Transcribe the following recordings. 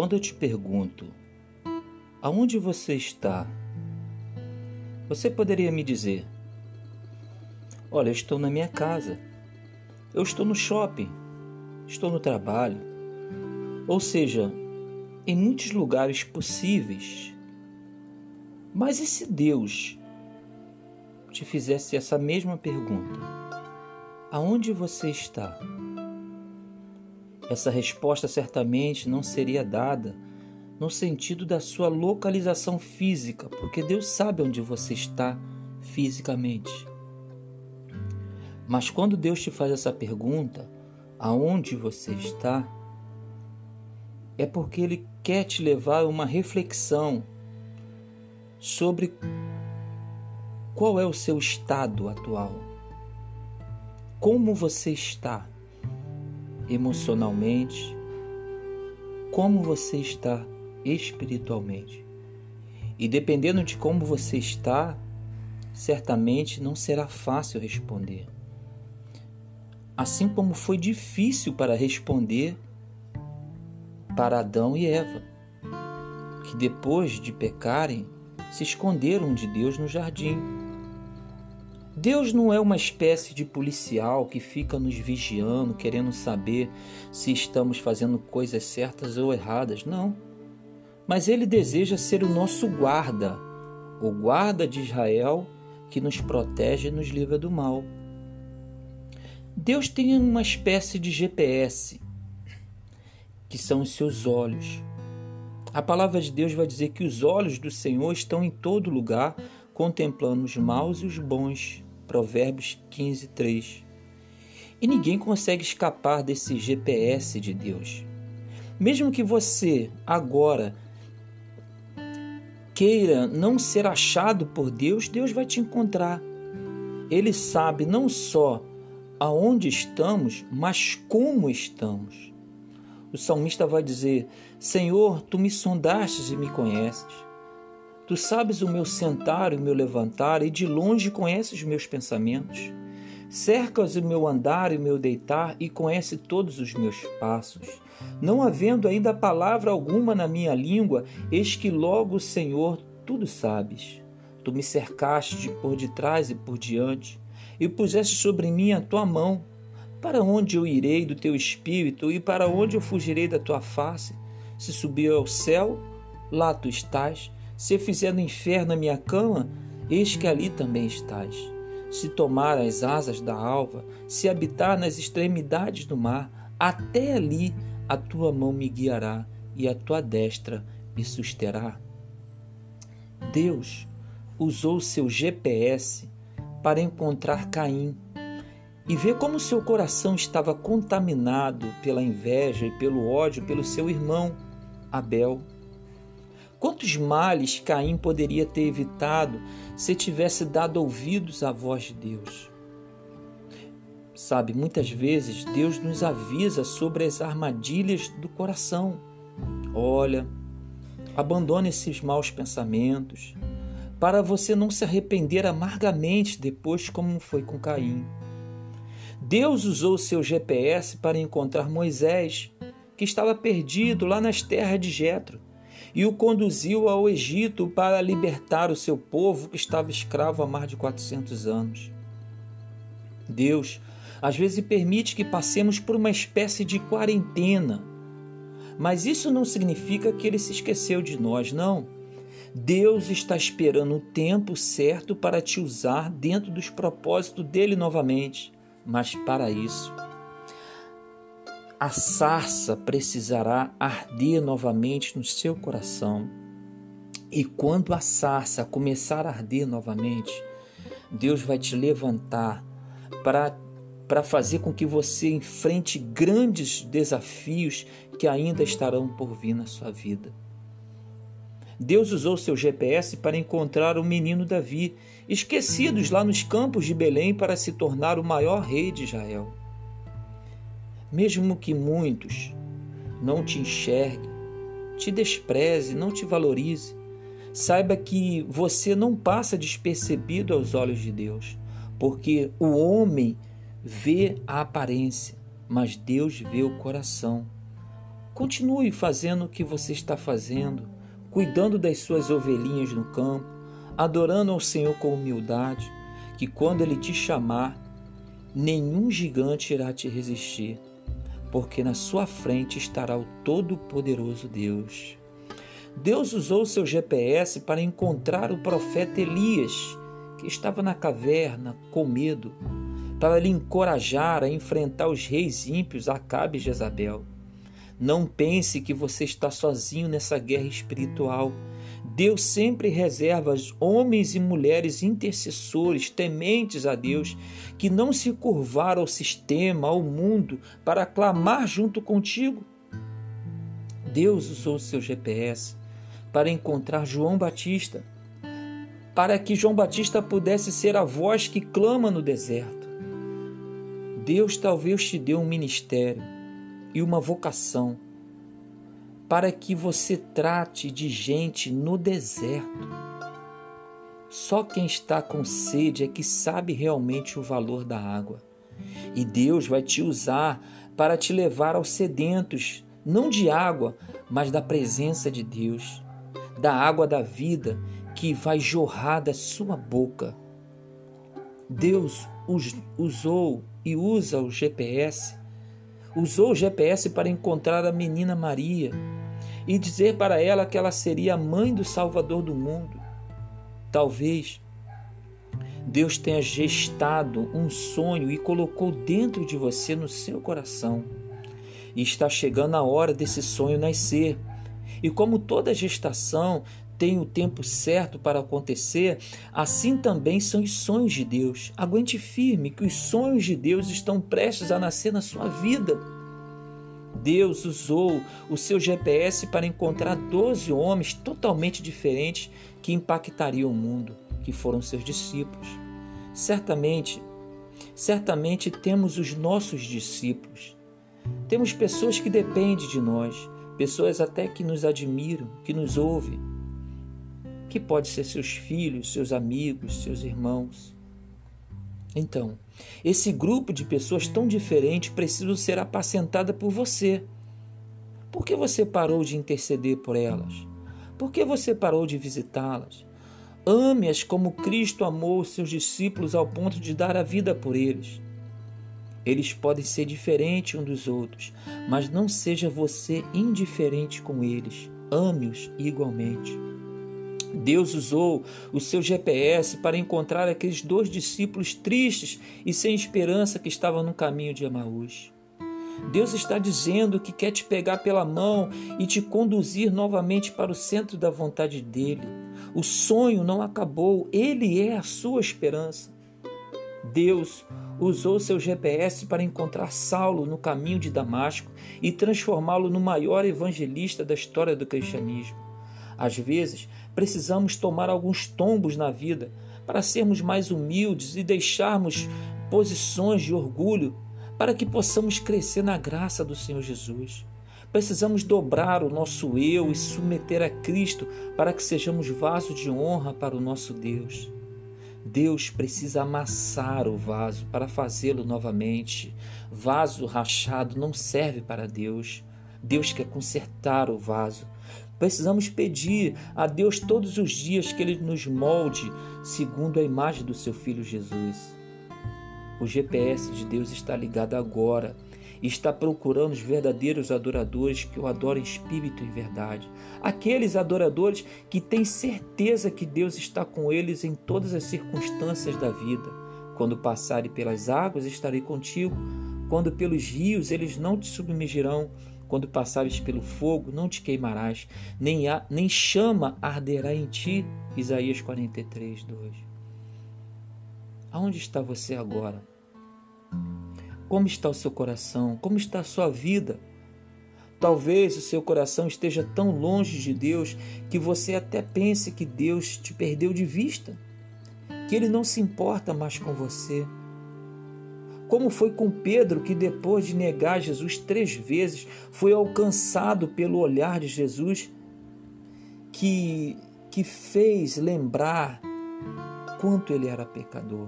Quando eu te pergunto, aonde você está? Você poderia me dizer: Olha, eu estou na minha casa, eu estou no shopping, estou no trabalho. Ou seja, em muitos lugares possíveis. Mas e se Deus te fizesse essa mesma pergunta? Aonde você está? Essa resposta certamente não seria dada no sentido da sua localização física, porque Deus sabe onde você está fisicamente. Mas quando Deus te faz essa pergunta, aonde você está, é porque Ele quer te levar a uma reflexão sobre qual é o seu estado atual. Como você está emocionalmente? Como você está espiritualmente. E dependendo de como você está, certamente não será fácil responder. Assim como foi difícil para responder para Adão e Eva, que depois de pecarem se esconderam de Deus no jardim. Deus não é uma espécie de policial que fica nos vigiando, querendo saber se estamos fazendo coisas certas ou erradas. Não mas ele deseja ser o nosso guarda, o guarda de Israel que nos protege e nos livra do mal. Deus tem uma espécie de GPS, que são os seus olhos. A palavra de Deus vai dizer que os olhos do Senhor estão em todo lugar, contemplando os maus e os bons. Provérbios 15, 3. E ninguém consegue escapar desse GPS de Deus. Mesmo que você agora queira não ser achado por Deus, Deus vai te encontrar. Ele sabe não só aonde estamos, mas como estamos. O salmista vai dizer: Senhor, tu me sondastes e me conheces. Tu sabes o meu sentar e o meu levantar, e de longe conheces os meus pensamentos. Cercas o meu andar e o meu deitar, e conhece todos os meus passos. Não havendo ainda palavra alguma na minha língua, eis que logo, Senhor, tudo sabes. Tu me cercaste por detrás e por diante, e puseste sobre mim a tua mão. Para onde eu irei do teu espírito, e para onde eu fugirei da tua face? Se subir ao céu, lá tu estás. Se fizer no inferno a minha cama, eis que ali também estás. Se tomar as asas da alva, se habitar nas extremidades do mar, até ali a tua mão me guiará e a tua destra me susterá. Deus usou seu GPS para encontrar Caim e ver como seu coração estava contaminado pela inveja e pelo ódio pelo seu irmão Abel. Quantos males Caim poderia ter evitado se tivesse dado ouvidos à voz de Deus? Sabe, muitas vezes Deus nos avisa sobre as armadilhas do coração. Olha, abandone esses maus pensamentos, para você não se arrepender amargamente depois, como foi com Caim. Deus usou seu GPS para encontrar Moisés, que estava perdido lá nas terras de Jetro, e o conduziu ao Egito para libertar o seu povo que estava escravo há mais de 400 anos. Deus às vezes permite que passemos por uma espécie de quarentena. Mas isso não significa que ele se esqueceu de nós, não. Deus está esperando o tempo certo para te usar dentro dos propósitos dele novamente. Mas para isso, a sarça precisará arder novamente no seu coração. E quando a sarça começar a arder novamente, Deus vai te levantar para para fazer com que você enfrente grandes desafios que ainda estarão por vir na sua vida. Deus usou seu GPS para encontrar o menino Davi, esquecidos lá nos campos de Belém para se tornar o maior rei de Israel. Mesmo que muitos não te enxerguem, te despreze, não te valorize, saiba que você não passa despercebido aos olhos de Deus, porque o homem vê a aparência, mas Deus vê o coração. Continue fazendo o que você está fazendo, cuidando das suas ovelhinhas no campo, adorando ao Senhor com humildade, que quando Ele te chamar, nenhum gigante irá te resistir, porque na sua frente estará o Todo-Poderoso Deus. Deus usou seu GPS para encontrar o profeta Elias, que estava na caverna com medo, para lhe encorajar a enfrentar os reis ímpios Acabe e Jezabel. Não pense que você está sozinho nessa guerra espiritual. Deus sempre reserva homens e mulheres intercessores, tementes a Deus, que não se curvaram ao sistema, ao mundo, para clamar junto contigo. Deus usou seu GPS para encontrar João Batista, para que João Batista pudesse ser a voz que clama no deserto. Deus talvez te deu um ministério e uma vocação para que você trate de gente no deserto. Só quem está com sede é que sabe realmente o valor da água. E Deus vai te usar para te levar aos sedentos, não de água, mas da presença de Deus, da água da vida que vai jorrar da sua boca. Deus usou e usa o GPS usou o GPS para encontrar a menina Maria e dizer para ela que ela seria a mãe do Salvador do mundo. Talvez Deus tenha gestado um sonho e colocou dentro de você, no seu coração. E está chegando a hora desse sonho nascer. E como toda gestação tem o tempo certo para acontecer, assim também são os sonhos de Deus. Aguente firme que os sonhos de Deus estão prestes a nascer na sua vida. Deus usou o seu GPS para encontrar 12 homens totalmente diferentes que impactariam o mundo, que foram seus discípulos. Certamente, certamente temos os nossos discípulos. Temos pessoas que dependem de nós, pessoas até que nos admiram, que nos ouvem, que pode ser seus filhos, seus amigos, seus irmãos. Então, esse grupo de pessoas tão diferente precisa ser apacentada por você. Por que você parou de interceder por elas? Por que você parou de visitá-las? Ame-as como Cristo amou os seus discípulos ao ponto de dar a vida por eles. Eles podem ser diferentes uns dos outros, mas não seja você indiferente com eles. Ame-os igualmente. Deus usou o seu GPS para encontrar aqueles dois discípulos tristes e sem esperança que estavam no caminho de Emaús. Deus está dizendo que quer te pegar pela mão e te conduzir novamente para o centro da vontade dele. O sonho não acabou, ele é a sua esperança. Deus usou seu GPS para encontrar Saulo no caminho de Damasco e transformá-lo no maior evangelista da história do cristianismo. Às vezes, precisamos tomar alguns tombos na vida para sermos mais humildes e deixarmos posições de orgulho para que possamos crescer na graça do Senhor Jesus. Precisamos dobrar o nosso eu e submeter a Cristo para que sejamos vaso de honra para o nosso Deus. Deus precisa amassar o vaso para fazê-lo novamente. Vaso rachado não serve para Deus. Deus quer consertar o vaso Precisamos pedir a Deus todos os dias que Ele nos molde segundo a imagem do Seu Filho Jesus. O GPS de Deus está ligado agora e está procurando os verdadeiros adoradores que o adoram em espírito e em verdade. Aqueles adoradores que têm certeza que Deus está com eles em todas as circunstâncias da vida. Quando passarem pelas águas, estarei contigo. Quando pelos rios, eles não te submergirão. Quando passares pelo fogo, não te queimarás, nem, há, nem chama arderá em ti. Isaías 43, 2. Aonde está você agora? Como está o seu coração? Como está a sua vida? Talvez o seu coração esteja tão longe de Deus que você até pense que Deus te perdeu de vista, que Ele não se importa mais com você como foi com Pedro, que depois de negar Jesus três vezes, foi alcançado pelo olhar de Jesus, que, que fez lembrar quanto ele era pecador.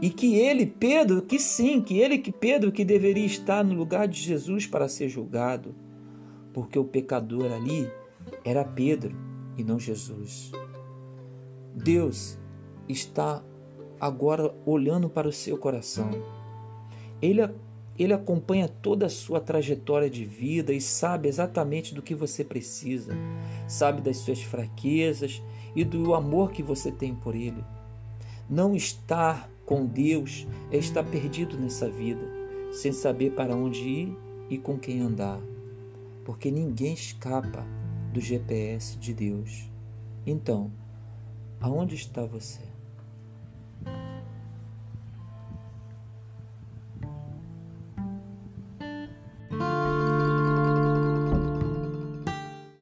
E que ele, Pedro, que sim, que ele, que Pedro, que deveria estar no lugar de Jesus para ser julgado, porque o pecador ali era Pedro e não Jesus. Deus está agora olhando para o seu coração. Ele, ele acompanha toda a sua trajetória de vida e sabe exatamente do que você precisa, sabe das suas fraquezas e do amor que você tem por Ele. Não estar com Deus é estar perdido nessa vida, sem saber para onde ir e com quem andar, porque ninguém escapa do GPS de Deus. Então, aonde está você?